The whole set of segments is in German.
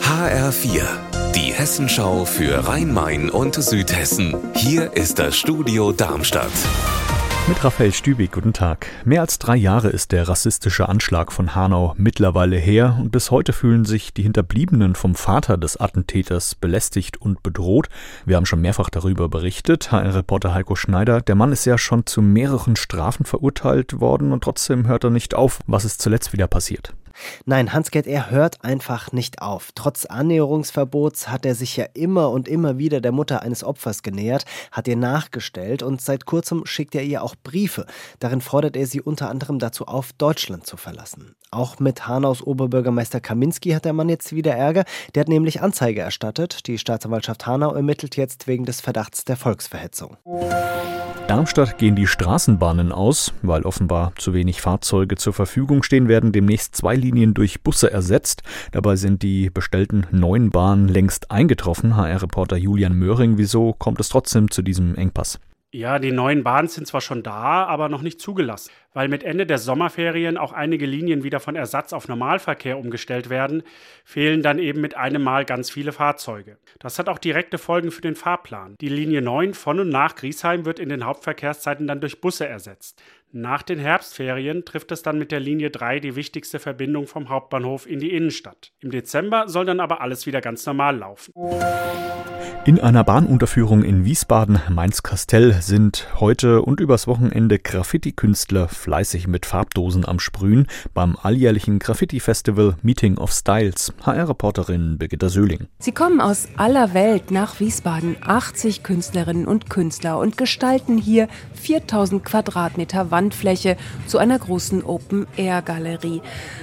HR4, die Hessenschau für Rhein-Main und Südhessen. Hier ist das Studio Darmstadt. Mit Raphael Stübig, guten Tag. Mehr als drei Jahre ist der rassistische Anschlag von Hanau mittlerweile her und bis heute fühlen sich die Hinterbliebenen vom Vater des Attentäters belästigt und bedroht. Wir haben schon mehrfach darüber berichtet. HR-Reporter Heiko Schneider, der Mann ist ja schon zu mehreren Strafen verurteilt worden und trotzdem hört er nicht auf. Was ist zuletzt wieder passiert? Nein, Hans-Gerd, er hört einfach nicht auf. Trotz Annäherungsverbots hat er sich ja immer und immer wieder der Mutter eines Opfers genähert, hat ihr nachgestellt und seit kurzem schickt er ihr auch Briefe. Darin fordert er sie unter anderem dazu auf, Deutschland zu verlassen. Auch mit Hanaus Oberbürgermeister Kaminski hat der Mann jetzt wieder Ärger. Der hat nämlich Anzeige erstattet. Die Staatsanwaltschaft Hanau ermittelt jetzt wegen des Verdachts der Volksverhetzung. Darmstadt gehen die Straßenbahnen aus, weil offenbar zu wenig Fahrzeuge zur Verfügung stehen, werden demnächst zwei Linien durch Busse ersetzt. Dabei sind die bestellten neuen Bahnen längst eingetroffen. HR-Reporter Julian Möhring, wieso kommt es trotzdem zu diesem Engpass? Ja, die neuen Bahnen sind zwar schon da, aber noch nicht zugelassen, weil mit Ende der Sommerferien auch einige Linien wieder von Ersatz auf Normalverkehr umgestellt werden, fehlen dann eben mit einem Mal ganz viele Fahrzeuge. Das hat auch direkte Folgen für den Fahrplan. Die Linie 9 von und nach Griesheim wird in den Hauptverkehrszeiten dann durch Busse ersetzt. Nach den Herbstferien trifft es dann mit der Linie 3 die wichtigste Verbindung vom Hauptbahnhof in die Innenstadt. Im Dezember soll dann aber alles wieder ganz normal laufen. In einer Bahnunterführung in Wiesbaden-Mainz-Kastell sind heute und übers Wochenende Graffiti-Künstler fleißig mit Farbdosen am Sprühen beim alljährlichen Graffiti-Festival Meeting of Styles. HR-Reporterin Birgitta Söhling. Sie kommen aus aller Welt nach Wiesbaden, 80 Künstlerinnen und Künstler und gestalten hier 4000 Quadratmeter Wandfläche zu einer großen Open-Air-Galerie.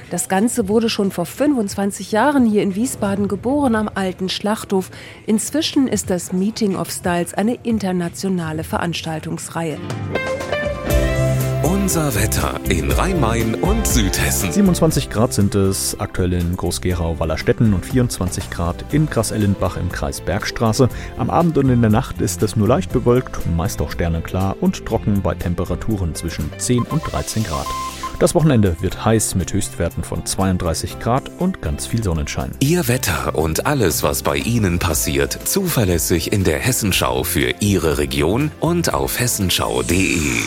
Das Ganze wurde schon vor 25 Jahren hier in Wiesbaden geboren am alten Schlachthof. Inzwischen ist das Meeting of Styles eine internationale Veranstaltungsreihe. Unser Wetter in Rhein-Main und Südhessen. 27 Grad sind es aktuell in Groß-Gerau-Wallerstetten und 24 Grad in Grass-Ellenbach im Kreis Bergstraße. Am Abend und in der Nacht ist es nur leicht bewölkt, meist auch sternenklar und trocken bei Temperaturen zwischen 10 und 13 Grad. Das Wochenende wird heiß mit Höchstwerten von 32 Grad und ganz viel Sonnenschein. Ihr Wetter und alles, was bei Ihnen passiert, zuverlässig in der Hessenschau für Ihre Region und auf hessenschau.de.